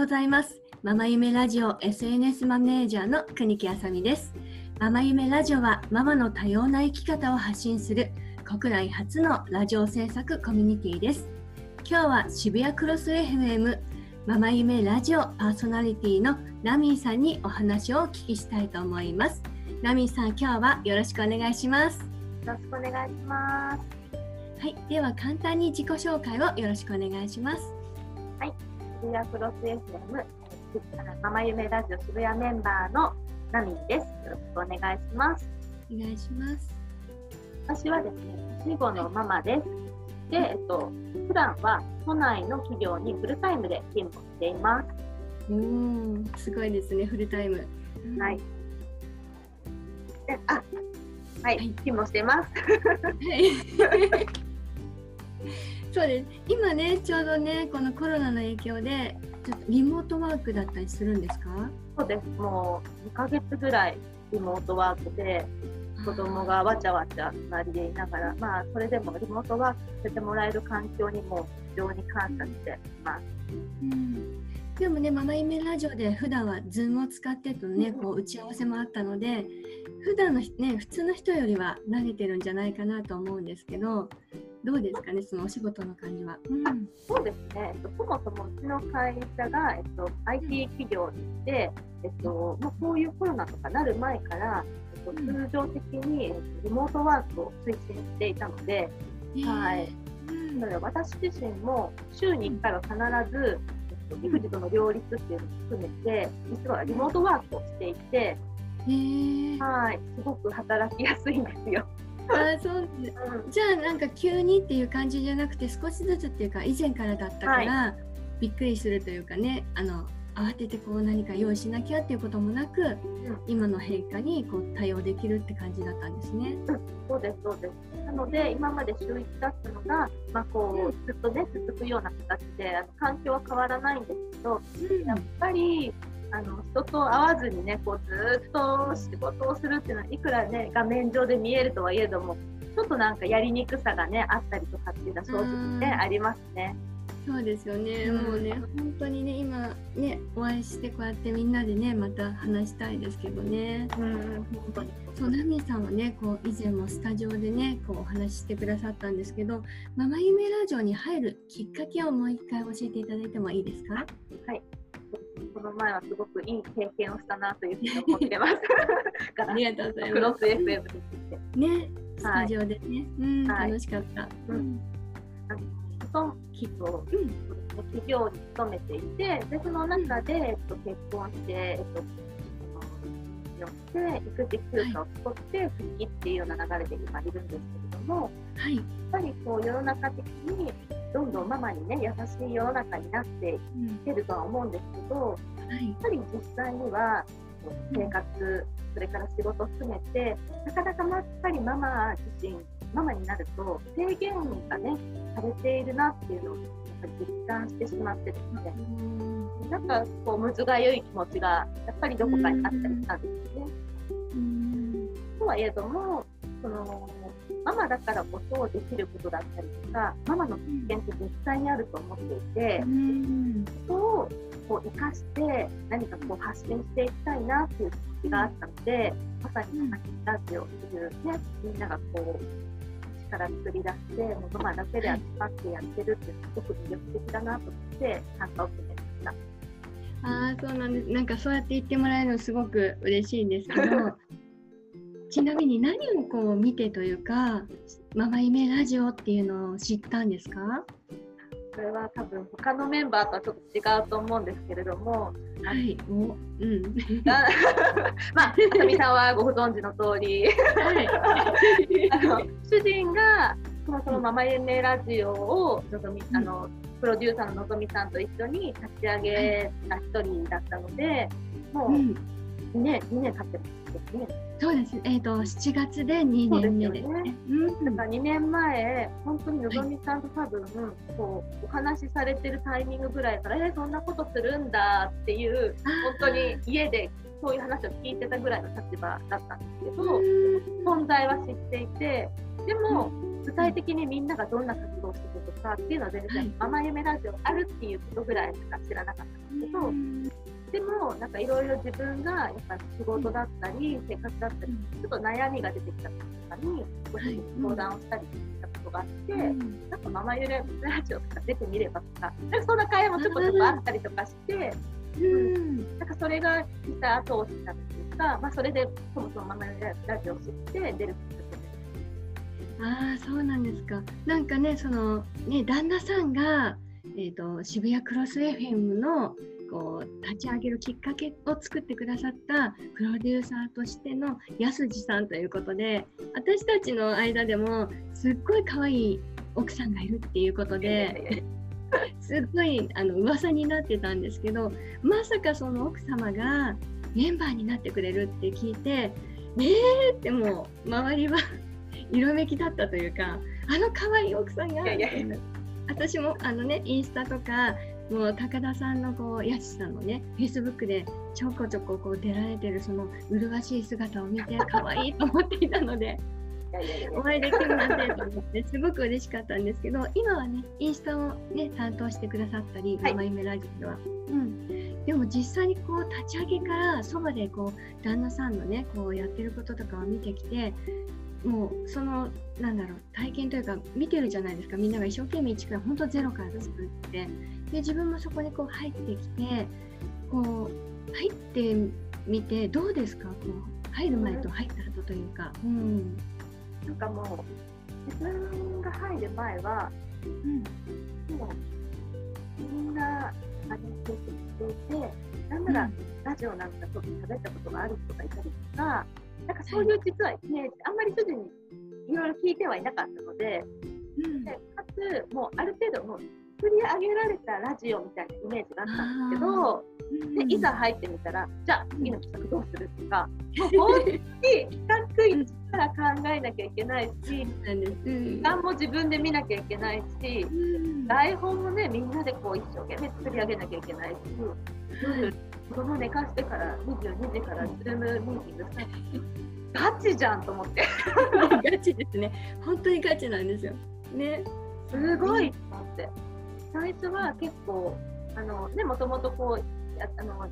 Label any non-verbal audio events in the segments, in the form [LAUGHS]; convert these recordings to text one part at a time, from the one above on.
ございます。ママ夢ラジオ SNS マネージャーの国木あさみです。ママ夢ラジオはママの多様な生き方を発信する国内初のラジオ制作コミュニティです。今日は渋谷クロス FM ママ夢ラジオパーソナリティのナミーさんにお話をお聞きしたいと思います。ナミーさん今日はよろしくお願いします。よろしくお願いします。はいでは簡単に自己紹介をよろしくお願いします。はい渋谷クロス FM ママ夢ラジオ渋谷メンバーのナミーですよろしくお願いしますお願いします私はですね年子のママですで、えっと、普段は都内の企業にフルタイムで勤務しています。うん、すごいですね、フルタイム。はい。であ、はい、はい、勤務しています。はい。[LAUGHS] そうです。今ね、ちょうどね、このコロナの影響で、ちょっとリモートワークだったりするんですか？そうです。もう2ヶ月ぐらいリモートワークで、子供がわちゃわちゃ隣でいながら、まあ、それでもリモートワークさせてもらえる環境にも非常に感謝しています。うんでもね、ママイメラジオで普段は Zoom を使ってとね、こう打ち合わせもあったので、普段のね、普通の人よりは慣れてるんじゃないかなと思うんですけど、どうですかね、そのお仕事の感じは？うん、そうですね、えっと、そもそもうちの会社が、えっと、IT 企業で、えっとまあ、こういうコロナとかなる前から、と通常的にリモートワークを推進していたので、はい、なので私自身も週に1回は必ず育児との両立っていうのを含めて実はリモートワークをしていて、はいすごく働きやすいんですよ。あそう、うん、じゃあなんか急にっていう感じじゃなくて少しずつっていうか以前からだったから、はい、びっくりするというかねあの慌ててこう何か用意しなきゃっていうこともなく、うん、今の変化にこう対応できるって感じだったんですね。うん、そうですそうです。なので今まで週1だったのが、まあ、こうずっとね続くような形であの環境は変わらないんですけど、うん、やっぱりあの人と会わずにねこうずっと仕事をするっていうのはいくらね画面上で見えるとはいえどもちょっとなんかやりにくさがねあったりとかっていうのは正直ねありますね。そうですよね、うん、もうね本当にね今ねお会いしてこうやってみんなでねまた話したいですけどね。うん、本当にそうナミさんはねこう以前もスタジオでねこうお話ししてくださったんですけどママ夢ラジオに入るきっかけをもう一回教えていただいてもいいですか？はい。この前はすごくいい経験をしたなというふうに思ってます。[LAUGHS] ありがとうございます。クロス FM でね、スタジオでね、はい、うん、楽しかった。うんと企業、うん、企業に勤めていてでその中で、えっと、結婚して、えっと、よって育児休暇を取って復帰っていうような流れで今いるんですけれども、はい、やっぱりこう世の中的にどんどんママにね優しい世の中になっていってるとは思うんですけど、うんはい、やっぱり実際には生活それから仕事を含めてなかなかやっぱりママ自身ママになると制限がねされているなっていうのをやっぱり実感してしまってですね、なんかこうむずがゆい気持ちがやっぱりどこかにあったりしたんですよね。とはいえどもそのママだからこそできることだったりとかママの経験って実際にあると思っていて、そこをこう生かして何かこう発信していきたいなっていう気持ちがあったのでまさにラジオっていうねみんながこうから作り出してものまだけで集まってやってるってすごく魅力的だなと思って参加を決めました。あそうなんですなんかそうやって言ってもらえるのすごく嬉しいんですけど [LAUGHS] ちなみに何をこう見てというかママ夢ラジオっていうのを知ったんですか？それは多分他のメンバーとはちょっと違うと思うんですけれども、はい、もう、うん、[LAUGHS] まあ、あさみさんはご存知の通り、はい、[LAUGHS] あの主人がそもそもママ夢ラジオをのぞみ、あのプロデューサーののぞみさんと一緒に立ち上げた一人だったので、もう、うん2年、2年経ってますね。そうです。えっ、ー、と7月で2年目ですね。うん、だから2年前、本当にのぞみさんと多分、はい、こうお話しされてるタイミングぐらいから、えー、そんなことするんだっていう、本当に家でそういう話を聞いてたぐらいの立場だったんですけど、存在は知っていて、でも、具体的にみんながどんな活動をしてるとかっていうのは全然、はい、ママ夢ラジオあるっていうことぐらいしか知らなかったんですけど、でもなんかいろいろ自分がやっぱ仕事だったり生活だったりちょっと悩みが出てきた時とかにご相談をしたりしたことがあって、なんかママ夢ラジオとか出てみればとかなんかそんな会話もちょこちょこあったりとかして。うん、なんかそれが実際後押ししたっていうか、まあ、それでそもそもママ夢ラジオを知って出るああそうなんですか。なんかねそのね旦那さんが、えーと、渋谷クロス FM のこう立ち上げるきっかけを作ってくださったプロデューサーとしての安次さんということで私たちの間でもすっごい可愛い奥さんがいるっていうことで。すっごいあの噂になってたんですけどまさかその奥様がメンバーになってくれるって聞いてえーってもう周りは色めきだったというかあの可愛い奥さんが私もあのねインスタとかもう高田さんのこうやしさんのねフェイスブックでちょこちょここう出られてるその麗しい姿を見て [LAUGHS] 可愛いと思っていたのでお会いできるなんてと思ってすごく嬉しかったんですけど今はねインスタをね担当してくださったり「生夢ラジオ」では、うん、でも実際にこう立ち上げからそばでこう旦那さんのねこうやってることとかを見てきてもうそのなんだろう体験というか見てるじゃないですか。みんなが一生懸命一から本当ゼロから作って。で自分もそこにこう入ってきてこう入ってみてどうですか？こう入る前と入った後というか。うん、なんかもう自分が入る前は、うん、もうみんなあれてしていてなんなら、ラジオなんかちょっと喋ったことがある人がいたりとか。なんかそういう実はイメージ、あんまり主人にいろいろ聞いてはいなかったので、うん、でかつ、もうある程度もう作り上げられたラジオみたいなイメージがあったんですけど、でいざ入ってみたら、じゃあ次の企画どうするとか、もう本当に企画一から考えなきゃいけないし、時間も自分で見なきゃいけないし、台本もね、みんなでこう一生懸命作り上げなきゃいけないし、夜子供寝かしてから22時からズームミーティングしてガチじゃんと思って。[LAUGHS] ガチですね。本当にガチなんですよ。ね。すごいと思って。最初は結構あのねもともとこうあの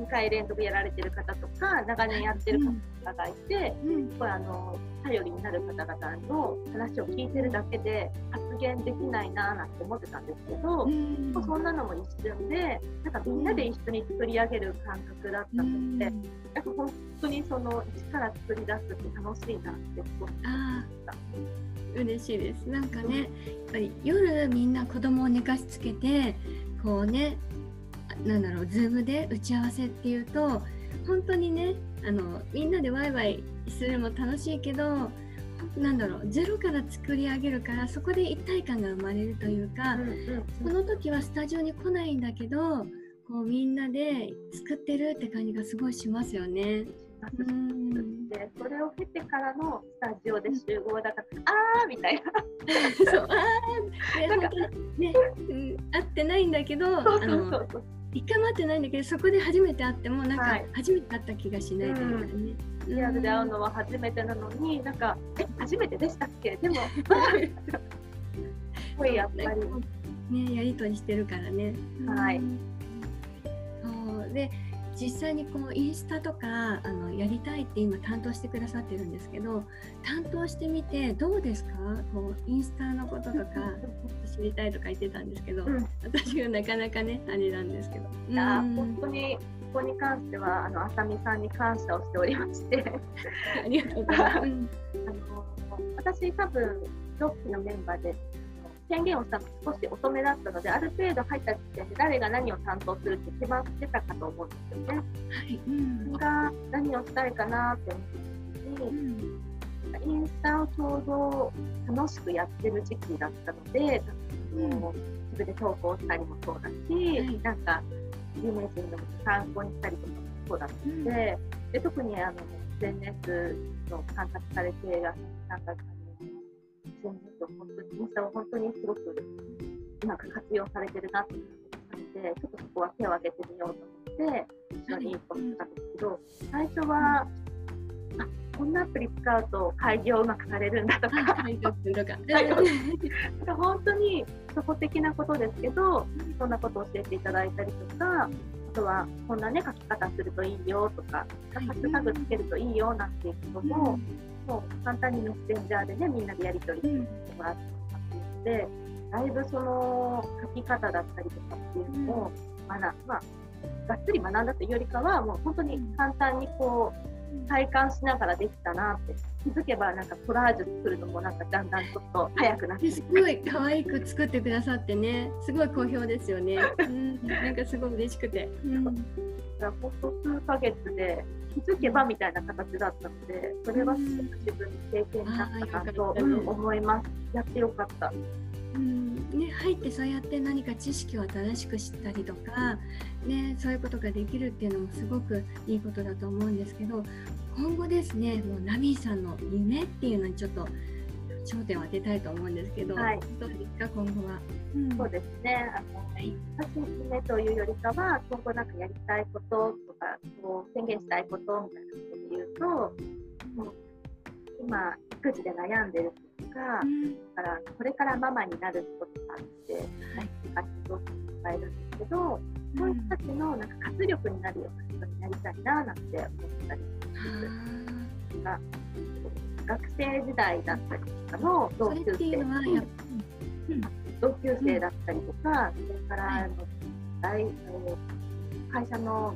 2回連続やられてる方とか長年やってる方がいて、うん、これあの頼りになる方々の話を聞いてるだけで発言できないななんて思ってたんですけど、うん、そんなのも一瞬でなんかみんなで一緒に作り上げる感覚だったので、うん、なんか本当にその一から作り出すって楽しいなって思ってました。嬉しいです。なんかねやっぱり夜みんな子供を寝かしつけてこうねなんだろう、ズームで打ち合わせっていうと、本当にね、あのみんなでワイワイするのも楽しいけど、なんだろうゼロから作り上げるからそこで一体感が生まれるというか、うんうん、その時はスタジオに来ないんだけどこうみんなで作ってるって感じがすごいしますよね。うんでそれを経てからのスタジオで集合だから、うん、あーみたいな。[LAUGHS] そうあーなんかね、うん、会ってないんだけどそうそうそうそう一回も会ってないんだけどそこで初めて会ってもなんか初めて会った気がしないというかね。リアルで会うのは初めてなのに、なんか、え、初めてでしたっけ？でも、[LAUGHS] すごいやっぱり。ね、やりとりしてるからね。はい。そうで実際にこうインスタとかあのやりたいって今担当してくださってるんですけど担当してみてどうですか？こうインスタのこととか知りたいとか言ってたんですけど、うん、私はなかなかねあれなんですけど。いや本当にここに関してはあのあさみさんに感謝をしておりまして。[LAUGHS] ありがとうございます。あの私多分6期のメンバーで宣言をしたの少し遅めだったので、ある程度入った時点で誰が何を担当するって決まってたかと思うんですよね。はい、うん、が何をしたいかなって思った時に、うん、インスタをちょうど楽しくやってる時期だったので、うん、自分で投稿したりもそうだし、はい、なんか有名人の参考にしたりとかもそうだったので、うん、で特にあの SNS の観察されていらっしゃる方本当に。インスタは本当にすごくなんか活用されてるなっていう感じでちょっとそこは手を挙げてみようと思って一緒に行ったんですけど最初はあこんなアプリ使うと開業うまくされるんだとか、と [LAUGHS] か。本当に初歩的なことですけど、そんなことを教えていただいたりとか、あとはこんなね書き方するといいよとか、ハッシュタグつけるといいよなんていうことも、もう簡単にメッセンジャーでねみんなでやり取りしてもらってっていうので、だいぶその書き方だったりとかっていうのを学、まあがっつり学んだというよりかはもう本当に簡単にこう体感しながらできたなって。気づけばなんかコラージュ作るのもなんかだんだんちょっと早くなって。すごい可愛く作ってくださってね。すごい好評ですよね、[LAUGHS] うん、なんかすごい嬉しくて、うん、だから本当数ヶ月で気づけばみたいな形だったのでそれはすごく自分に経験になったなと思います、やってよかったうんね、入ってそうやって何か知識を正しく知ったりとか、ね、そういうことができるっていうのもすごくいいことだと思うんですけど今後ですねもうナミーさんの夢っていうのにちょっと焦点を当てたいと思うんですけど、はい、どうですか今後は、うん、そうですね。あの、はい、夢というよりかは今後なんかやりたいこととかこう宣言したいことみたいなことで言うともう今育児で悩んでるか、うん、だからこれからママになる人とかって、はい、活動して伝えるんですけど、そういう人たちのなんか活力になるような人になりたいななんて思ったりします。学生時代だったりとかの同級生、うん、同級生だったりとか、それからあの大会社の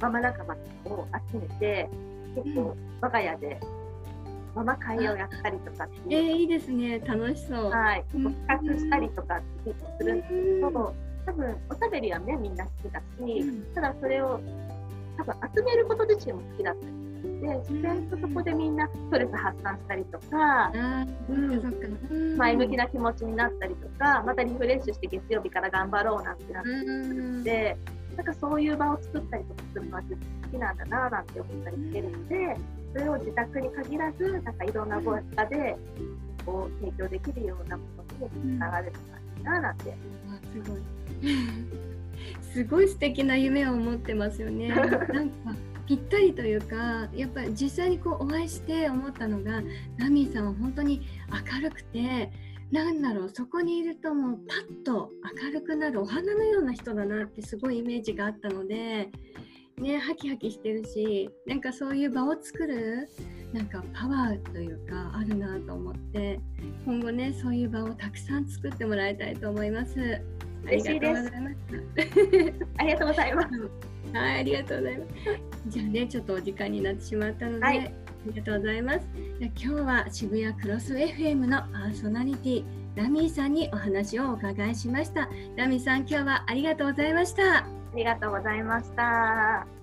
ママ仲間を集めて結構我が家でママ会をやったりとかっていう。えー、いいですね。楽しそう。はい。企画したりとかって結構するんですけど、多分おしゃべりはね、みんな好きだし、ただそれを多分集めること自身も好きだったりで自然とそこでみんなストレス発散したりとか、うん、前向きな気持ちになったりとかまたリフレッシュして月曜日から頑張ろうなんてなってので、なんかそういう場を作ったりとかするのは好きなんだななんて思ったりしてるのでそれを自宅に限らずなんかいろんな場でこう提供できるようなものにつながれるといいななんて、うん、すごい [LAUGHS] すごい素敵な夢を持ってますよね。[LAUGHS] なんかぴったりというかやっぱり実際にこうお会いして思ったのがナミーさんは本当に明るくてなんだろうそこにいるともうパッと明るくなるお花のような人だなってすごいイメージがあったのでねハキハキしてるしなんかそういう場を作るなんかパワーというかあるなと思って今後ねそういう場をたくさん作ってもらいたいと思います。ありがとうございます。ありがとうございます。[LAUGHS] はい、ありがとうございます。じゃあね、ちょっとお時間になってしまったので、はい、ありがとうございます。じゃ今日は渋谷クロス FM のパーソナリティラミーさんにお話をお伺いしました。ラミーさん、今日はありがとうございました。ありがとうございました。